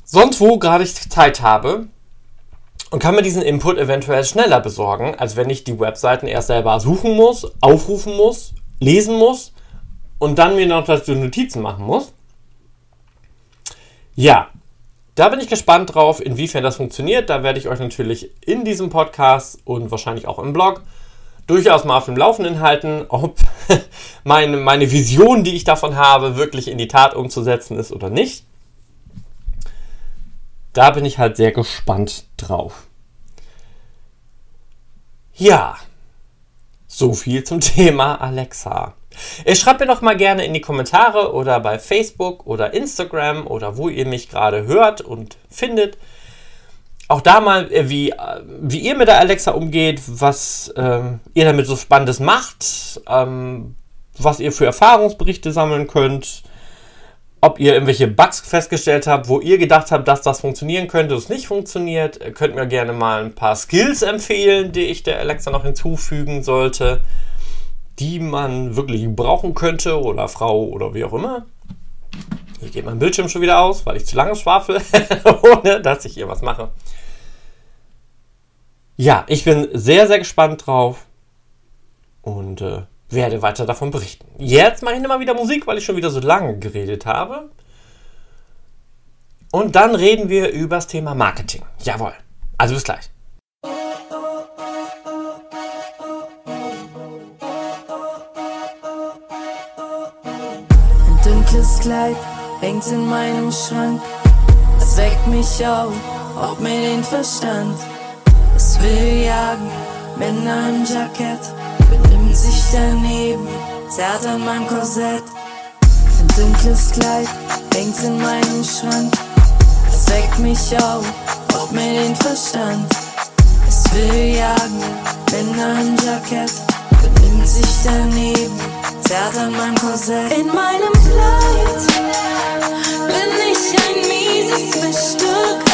sonst wo gerade ich Zeit habe und kann mir diesen Input eventuell schneller besorgen, als wenn ich die Webseiten erst selber suchen muss, aufrufen muss, lesen muss und dann mir noch dazu Notizen machen muss. Ja, da bin ich gespannt drauf, inwiefern das funktioniert. Da werde ich euch natürlich in diesem Podcast und wahrscheinlich auch im Blog durchaus mal auf dem Laufenden halten, ob meine, meine Vision, die ich davon habe, wirklich in die Tat umzusetzen ist oder nicht. Da bin ich halt sehr gespannt drauf. Ja, so viel zum Thema Alexa. Ihr schreibt mir doch mal gerne in die Kommentare oder bei Facebook oder Instagram oder wo ihr mich gerade hört und findet. Auch da mal, äh, wie, äh, wie ihr mit der Alexa umgeht, was ähm, ihr damit so Spannendes macht, ähm, was ihr für Erfahrungsberichte sammeln könnt, ob ihr irgendwelche Bugs festgestellt habt, wo ihr gedacht habt, dass das funktionieren könnte, es nicht funktioniert. Ihr könnt mir gerne mal ein paar Skills empfehlen, die ich der Alexa noch hinzufügen sollte die man wirklich brauchen könnte oder Frau oder wie auch immer. Hier geht mein Bildschirm schon wieder aus, weil ich zu lange schwafel, ohne dass ich hier was mache. Ja, ich bin sehr, sehr gespannt drauf und äh, werde weiter davon berichten. Jetzt mache ich immer wieder Musik, weil ich schon wieder so lange geredet habe. Und dann reden wir über das Thema Marketing. Jawohl. Also bis gleich. Dunkles Kleid hängt in meinem Schrank. Es weckt mich auf, ob mir den Verstand. Es will jagen, Männer im Jackett, benimmt sich daneben, zerrt an meinem Korsett. Ein dunkles Kleid hängt in meinem Schrank. Es weckt mich auf, ob mir den Verstand. Es will jagen, Männer im Jackett, benimmt sich daneben zerrt an meinem Korsett. In meinem Kleid bin ich ein mieses Missstück.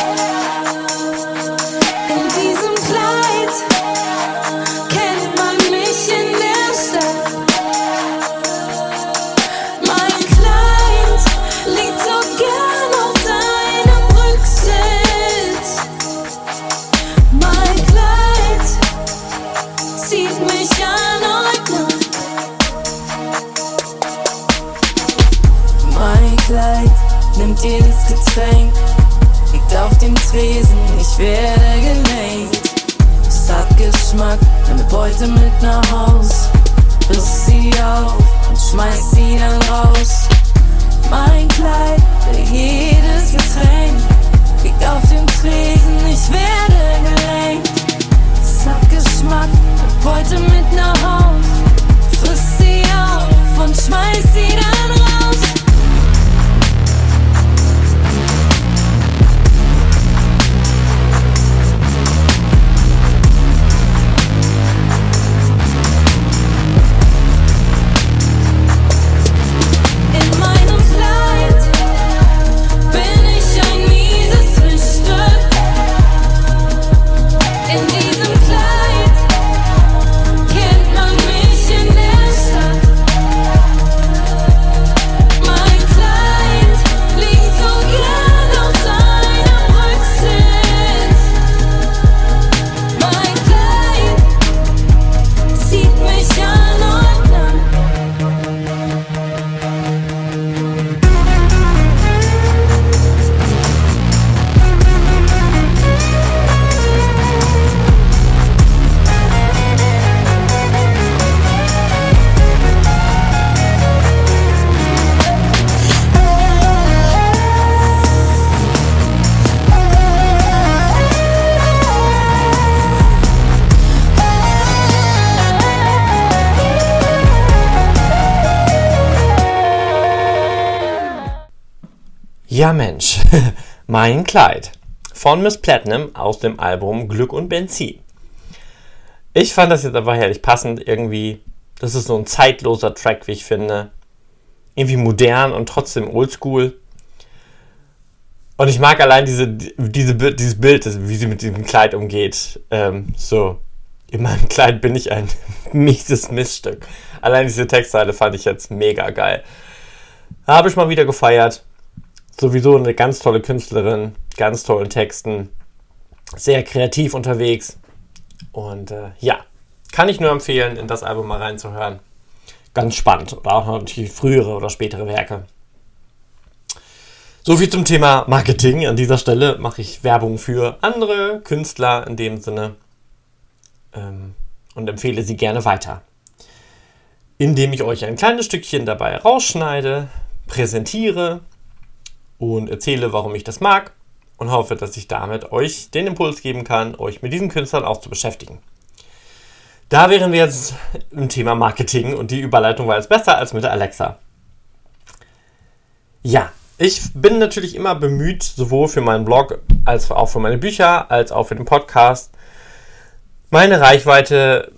Werde. Es hat Geschmack, nimm Beute mit nach Haus, friss sie auf und schmeiß sie dann raus. Mein Kleid will jedes Getränk, liegt auf dem Tresen, ich werde gelenkt. Hat Geschmack, nimm Beute mit nach Haus, friss sie auf und schmeiß sie dann raus. Ja Mensch, mein Kleid von Miss Platinum aus dem Album Glück und Benzin. Ich fand das jetzt aber herrlich passend irgendwie. Das ist so ein zeitloser Track, wie ich finde. Irgendwie modern und trotzdem oldschool. Und ich mag allein diese, diese, dieses Bild, wie sie mit diesem Kleid umgeht. Ähm, so, in meinem Kleid bin ich ein mieses Missstück. Allein diese Textseite fand ich jetzt mega geil. Habe ich mal wieder gefeiert. Sowieso eine ganz tolle Künstlerin, ganz tollen Texten, sehr kreativ unterwegs. Und äh, ja, kann ich nur empfehlen, in das Album mal reinzuhören. Ganz spannend. Oder auch natürlich frühere oder spätere Werke. So viel zum Thema Marketing. An dieser Stelle mache ich Werbung für andere Künstler in dem Sinne ähm, und empfehle sie gerne weiter. Indem ich euch ein kleines Stückchen dabei rausschneide, präsentiere und erzähle, warum ich das mag und hoffe, dass ich damit euch den Impuls geben kann, euch mit diesen Künstlern auch zu beschäftigen. Da wären wir jetzt im Thema Marketing und die Überleitung war jetzt besser als mit der Alexa. Ja, ich bin natürlich immer bemüht, sowohl für meinen Blog als auch für meine Bücher, als auch für den Podcast, meine Reichweite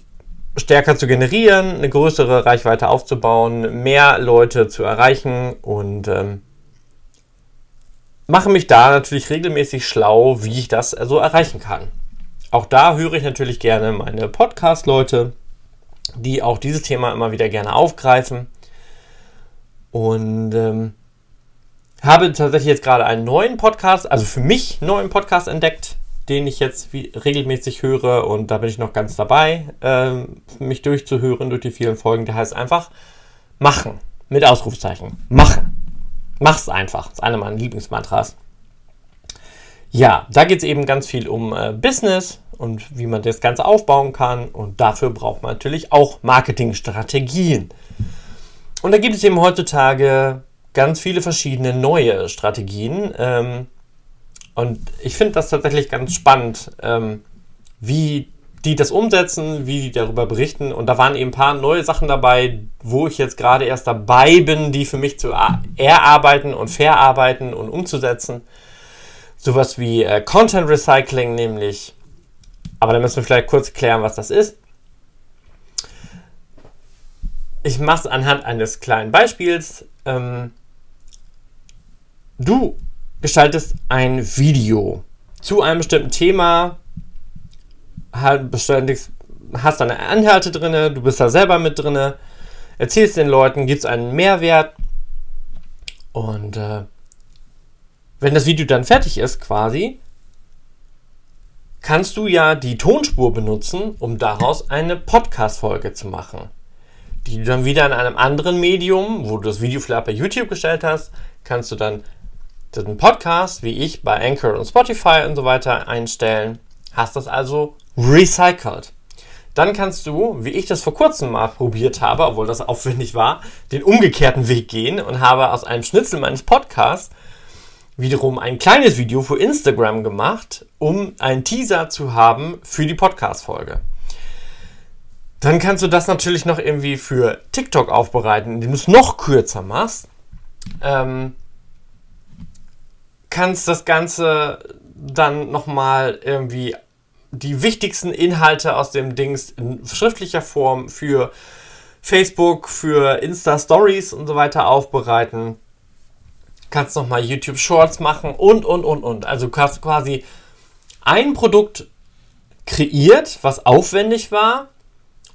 stärker zu generieren, eine größere Reichweite aufzubauen, mehr Leute zu erreichen und ähm, mache mich da natürlich regelmäßig schlau, wie ich das so also erreichen kann. Auch da höre ich natürlich gerne meine Podcast-Leute, die auch dieses Thema immer wieder gerne aufgreifen. Und ähm, habe tatsächlich jetzt gerade einen neuen Podcast, also für mich neuen Podcast entdeckt, den ich jetzt regelmäßig höre und da bin ich noch ganz dabei, äh, mich durchzuhören durch die vielen Folgen. Der heißt einfach Machen mit Ausrufzeichen. Machen. Mach's einfach. Das ist einer meiner Lieblingsmantras. Ja, da geht es eben ganz viel um äh, Business und wie man das Ganze aufbauen kann. Und dafür braucht man natürlich auch Marketingstrategien. Und da gibt es eben heutzutage ganz viele verschiedene neue Strategien. Ähm, und ich finde das tatsächlich ganz spannend, ähm, wie die das umsetzen, wie die darüber berichten. Und da waren eben ein paar neue Sachen dabei, wo ich jetzt gerade erst dabei bin, die für mich zu erarbeiten und verarbeiten und umzusetzen. Sowas wie äh, Content Recycling nämlich. Aber da müssen wir vielleicht kurz klären, was das ist. Ich mache es anhand eines kleinen Beispiels. Ähm, Du gestaltest ein Video zu einem bestimmten Thema, hast deine Inhalte drin, du bist da selber mit drin, erzählst den Leuten, gibst einen Mehrwert und äh, wenn das Video dann fertig ist quasi, kannst du ja die Tonspur benutzen, um daraus eine Podcast-Folge zu machen. Die du dann wieder in einem anderen Medium, wo du das Video vielleicht bei YouTube gestellt hast, kannst du dann den Podcast, wie ich, bei Anchor und Spotify und so weiter einstellen. Hast das also recycelt. Dann kannst du, wie ich das vor kurzem mal probiert habe, obwohl das aufwendig war, den umgekehrten Weg gehen und habe aus einem Schnitzel meines Podcasts wiederum ein kleines Video für Instagram gemacht, um einen Teaser zu haben für die Podcast-Folge. Dann kannst du das natürlich noch irgendwie für TikTok aufbereiten, indem du es noch kürzer machst. Ähm, kannst das Ganze dann nochmal irgendwie die wichtigsten Inhalte aus dem Dings in schriftlicher Form für Facebook, für Insta Stories und so weiter aufbereiten. Kannst nochmal YouTube Shorts machen und, und, und, und. Also du hast quasi ein Produkt kreiert, was aufwendig war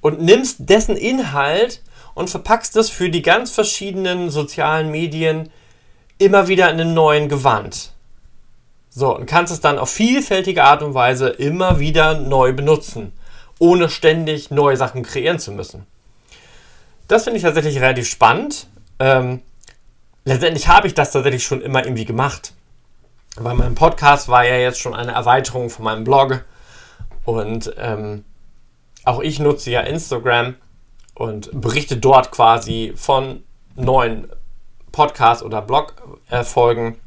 und nimmst dessen Inhalt und verpackst es für die ganz verschiedenen sozialen Medien immer wieder in einem neuen Gewand. So, und kannst es dann auf vielfältige Art und Weise immer wieder neu benutzen, ohne ständig neue Sachen kreieren zu müssen. Das finde ich tatsächlich relativ spannend. Ähm, letztendlich habe ich das tatsächlich schon immer irgendwie gemacht. Weil mein Podcast war ja jetzt schon eine Erweiterung von meinem Blog. Und ähm, auch ich nutze ja Instagram und berichte dort quasi von neuen Podcast- oder Blog-Folgen.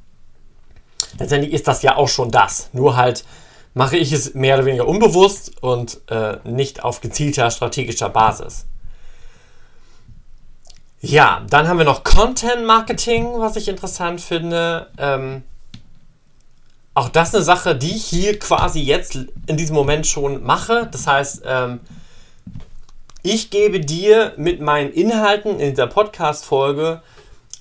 Letztendlich ist das ja auch schon das. Nur halt mache ich es mehr oder weniger unbewusst und äh, nicht auf gezielter strategischer Basis. Ja, dann haben wir noch Content Marketing, was ich interessant finde. Ähm, auch das eine Sache, die ich hier quasi jetzt in diesem Moment schon mache. Das heißt, ähm, ich gebe dir mit meinen Inhalten in dieser Podcast-Folge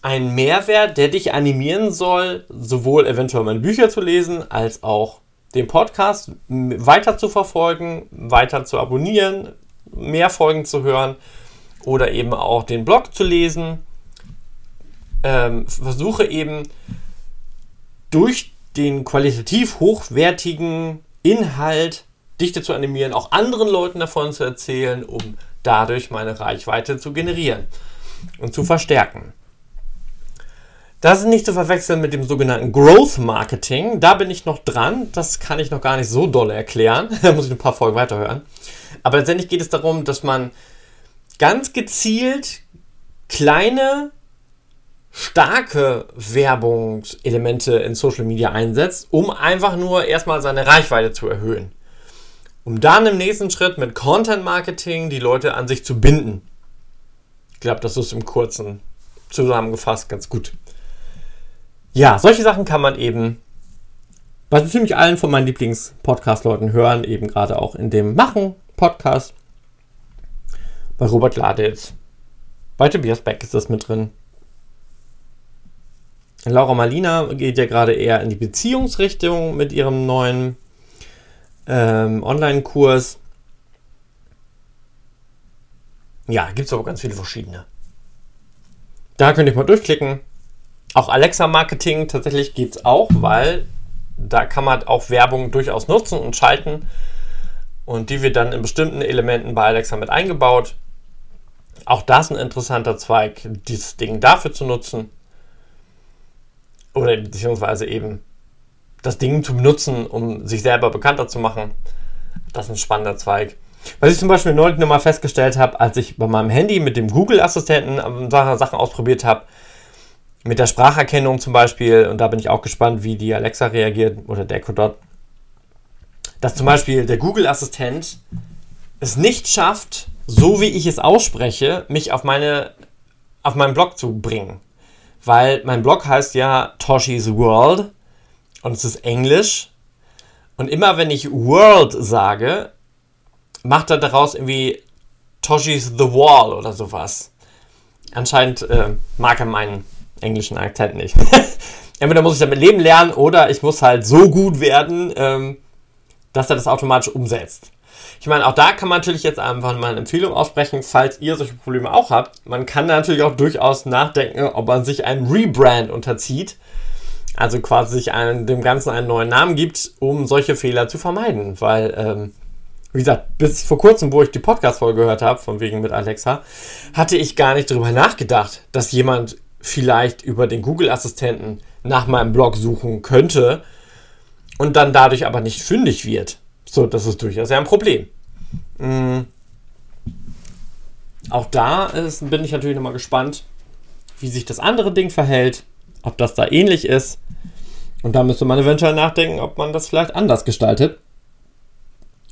ein Mehrwert, der dich animieren soll, sowohl eventuell meine Bücher zu lesen, als auch den Podcast weiter zu verfolgen, weiter zu abonnieren, mehr Folgen zu hören oder eben auch den Blog zu lesen. Ähm, versuche eben durch den qualitativ hochwertigen Inhalt dich dazu animieren, auch anderen Leuten davon zu erzählen, um dadurch meine Reichweite zu generieren und zu verstärken. Das ist nicht zu verwechseln mit dem sogenannten Growth Marketing. Da bin ich noch dran. Das kann ich noch gar nicht so doll erklären. da muss ich ein paar Folgen weiterhören. Aber letztendlich geht es darum, dass man ganz gezielt kleine, starke Werbungselemente in Social Media einsetzt, um einfach nur erstmal seine Reichweite zu erhöhen. Um dann im nächsten Schritt mit Content Marketing die Leute an sich zu binden. Ich glaube, das ist im Kurzen zusammengefasst ganz gut. Ja, solche Sachen kann man eben bei ziemlich allen von meinen Lieblings-Podcast-Leuten hören, eben gerade auch in dem Machen-Podcast. Bei Robert Gladitz. Bei Tobias Beck ist das mit drin. Laura Malina geht ja gerade eher in die Beziehungsrichtung mit ihrem neuen ähm, Online-Kurs. Ja, gibt es aber ganz viele verschiedene. Da könnt ihr mal durchklicken. Auch Alexa-Marketing tatsächlich geht es auch, weil da kann man auch Werbung durchaus nutzen und schalten. Und die wird dann in bestimmten Elementen bei Alexa mit eingebaut. Auch das ein interessanter Zweig, dieses Ding dafür zu nutzen. Oder beziehungsweise eben das Ding zu benutzen, um sich selber bekannter zu machen. Das ist ein spannender Zweig. Was ich zum Beispiel neulich nochmal festgestellt habe, als ich bei meinem Handy mit dem Google-Assistenten Sachen ausprobiert habe, mit der Spracherkennung zum Beispiel, und da bin ich auch gespannt, wie die Alexa reagiert oder der Echo Dot, dass zum Beispiel der Google-Assistent es nicht schafft, so wie ich es ausspreche, mich auf, meine, auf meinen Blog zu bringen. Weil mein Blog heißt ja Toshi's World und es ist Englisch. Und immer wenn ich World sage, macht er daraus irgendwie Toshi's The Wall oder sowas. Anscheinend äh, mag er meinen englischen Akzent nicht. Entweder muss ich damit leben lernen oder ich muss halt so gut werden, ähm, dass er das automatisch umsetzt. Ich meine, auch da kann man natürlich jetzt einfach mal eine Empfehlung aussprechen, falls ihr solche Probleme auch habt. Man kann natürlich auch durchaus nachdenken, ob man sich einem Rebrand unterzieht. Also quasi sich einen, dem Ganzen einen neuen Namen gibt, um solche Fehler zu vermeiden. Weil, ähm, wie gesagt, bis vor kurzem, wo ich die Podcast-Folge gehört habe, von wegen mit Alexa, hatte ich gar nicht darüber nachgedacht, dass jemand vielleicht über den Google-Assistenten nach meinem Blog suchen könnte und dann dadurch aber nicht fündig wird. So, das ist durchaus ein Problem. Mhm. Auch da ist, bin ich natürlich nochmal gespannt, wie sich das andere Ding verhält, ob das da ähnlich ist. Und da müsste man eventuell nachdenken, ob man das vielleicht anders gestaltet.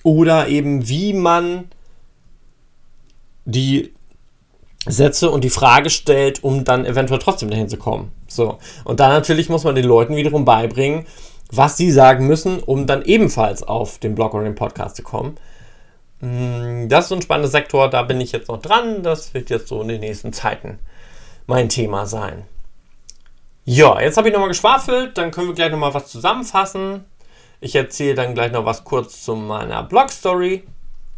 Oder eben, wie man die Sätze und die Frage stellt, um dann eventuell trotzdem dahin zu kommen. So. Und dann natürlich muss man den Leuten wiederum beibringen, was sie sagen müssen, um dann ebenfalls auf den Blog oder den Podcast zu kommen. Mm, das ist so ein spannender Sektor, da bin ich jetzt noch dran. Das wird jetzt so in den nächsten Zeiten mein Thema sein. Ja, jetzt habe ich nochmal geschwafelt, dann können wir gleich nochmal was zusammenfassen. Ich erzähle dann gleich noch was kurz zu meiner Blog-Story.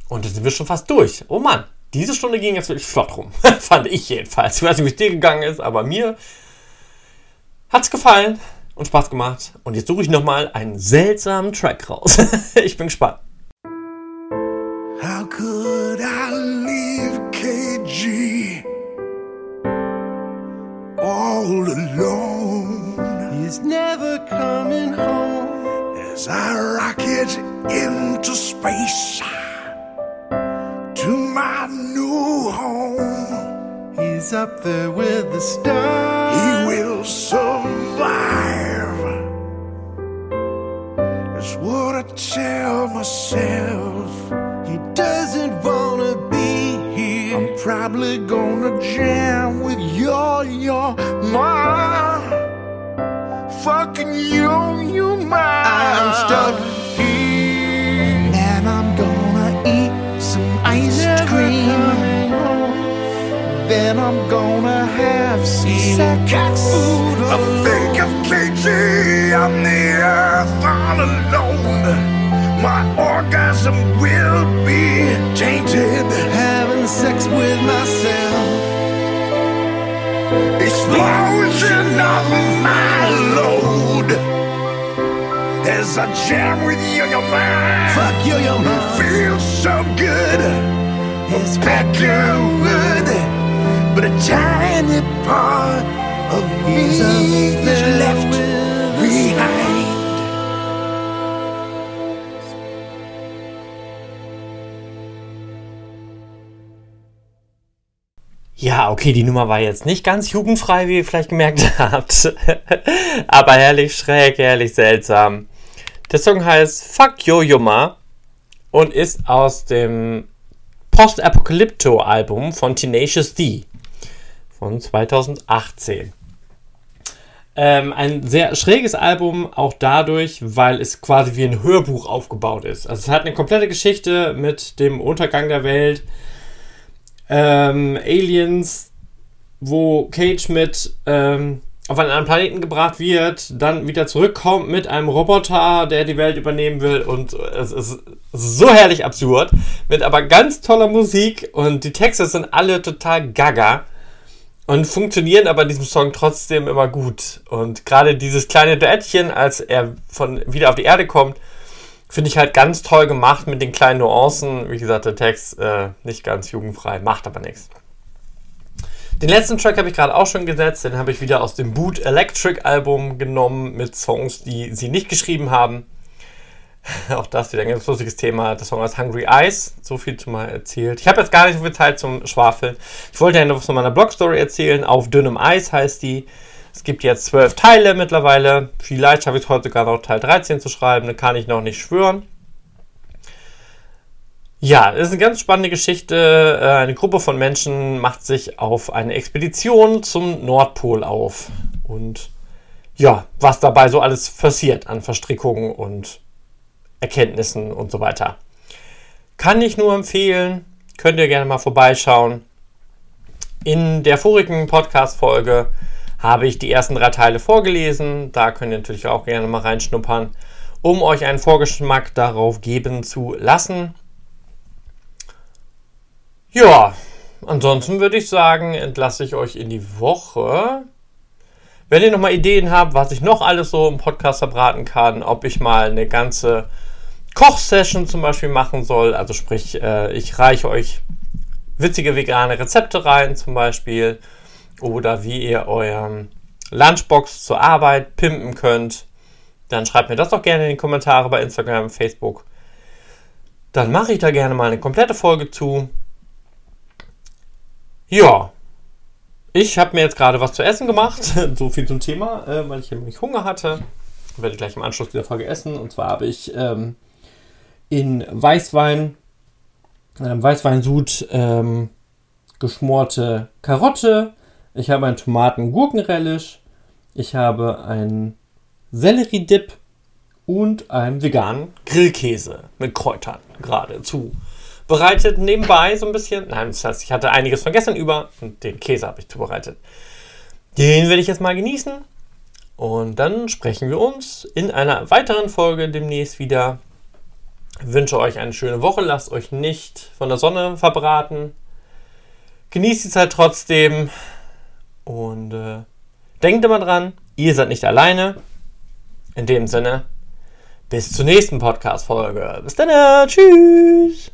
Und dann sind wir schon fast durch. Oh Mann, diese Stunde ging jetzt wirklich flott rum. Fand ich jedenfalls. Ich weiß nicht, wie es dir gegangen ist, aber mir hat es gefallen und Spaß gemacht. Und jetzt suche ich nochmal einen seltsamen Track raus. ich bin gespannt. How could I leave KG all alone He's never coming home. as I rocket into space to my new home? He's up there with the stars. He will survive. That's what I tell myself. He doesn't wanna be here. I'm probably gonna jam with your your mom. Fucking you, you mine. I'm stuck cream. Then I'm gonna have some sack food. I think of KG, I'm the earth all alone. My orgasm will be tainted. Having sex with myself. Explosion of my load. As I jam with you, your mind. Fuck you, your mom. Feels so good. It's Back you would. But a tiny part of me is left behind. Ja, okay, die Nummer war jetzt nicht ganz jugendfrei, wie ihr vielleicht gemerkt habt. Aber herrlich schräg, herrlich seltsam. Der Song heißt Fuck Yo Yuma und ist aus dem Post-Apocalypto-Album von Tenacious D von 2018. Ähm, ein sehr schräges Album, auch dadurch, weil es quasi wie ein Hörbuch aufgebaut ist. Also es hat eine komplette Geschichte mit dem Untergang der Welt, ähm, Aliens, wo Cage mit ähm, auf einen anderen Planeten gebracht wird, dann wieder zurückkommt mit einem Roboter, der die Welt übernehmen will und es ist so herrlich absurd, mit aber ganz toller Musik und die Texte sind alle total gaga und funktionieren aber in diesem Song trotzdem immer gut und gerade dieses kleine Duettchen, als er von wieder auf die Erde kommt, finde ich halt ganz toll gemacht mit den kleinen Nuancen. Wie gesagt, der Text äh, nicht ganz jugendfrei, macht aber nichts. Den letzten Track habe ich gerade auch schon gesetzt. Den habe ich wieder aus dem Boot Electric Album genommen mit Songs, die sie nicht geschrieben haben. Auch das wieder ein ganz lustiges Thema. Der Song heißt Hungry Eyes. So viel schon mal erzählt. Ich habe jetzt gar nicht so viel Zeit zum Schwafeln. Ich wollte ja noch von meiner Blogstory erzählen. Auf dünnem Eis heißt die. Es gibt jetzt zwölf Teile mittlerweile. Vielleicht schaffe ich es heute sogar noch Teil 13 zu schreiben. Da kann ich noch nicht schwören. Ja, es ist eine ganz spannende Geschichte. Äh, Eine Gruppe von Menschen macht sich auf eine Expedition zum Nordpol auf. Und ja, was dabei so alles passiert an Verstrickungen und Erkenntnissen und so weiter. Kann ich nur empfehlen. Könnt ihr gerne mal vorbeischauen. In der vorigen Podcast-Folge habe ich die ersten drei Teile vorgelesen. Da könnt ihr natürlich auch gerne mal reinschnuppern, um euch einen Vorgeschmack darauf geben zu lassen. Ja, ansonsten würde ich sagen, entlasse ich euch in die Woche. Wenn ihr nochmal Ideen habt, was ich noch alles so im Podcast verbraten kann, ob ich mal eine ganze Kochsession zum Beispiel machen soll, also sprich, äh, ich reiche euch witzige vegane Rezepte rein zum Beispiel oder wie ihr euren Lunchbox zur Arbeit pimpen könnt, dann schreibt mir das doch gerne in die Kommentare bei Instagram, Facebook. Dann mache ich da gerne mal eine komplette Folge zu. Ja, ich habe mir jetzt gerade was zu essen gemacht. so viel zum Thema, äh, weil ich nämlich Hunger hatte. Werde ich gleich im Anschluss dieser Folge essen. Und zwar habe ich ähm, in Weißwein, in einem Weißweinsud ähm, geschmorte Karotte. Ich habe einen Tomaten-Gurkenrelish. Ich habe einen Sellerie-Dip und einen veganen Grillkäse mit Kräutern geradezu bereitet nebenbei so ein bisschen. Nein, das heißt, ich hatte einiges von gestern über und den Käse habe ich zubereitet. Den werde ich jetzt mal genießen. Und dann sprechen wir uns in einer weiteren Folge demnächst wieder. Ich wünsche euch eine schöne Woche. Lasst euch nicht von der Sonne verbraten. Genießt die Zeit trotzdem. Und äh, denkt immer dran, ihr seid nicht alleine. In dem Sinne, bis zur nächsten Podcast-Folge. Bis dann. Tschüss.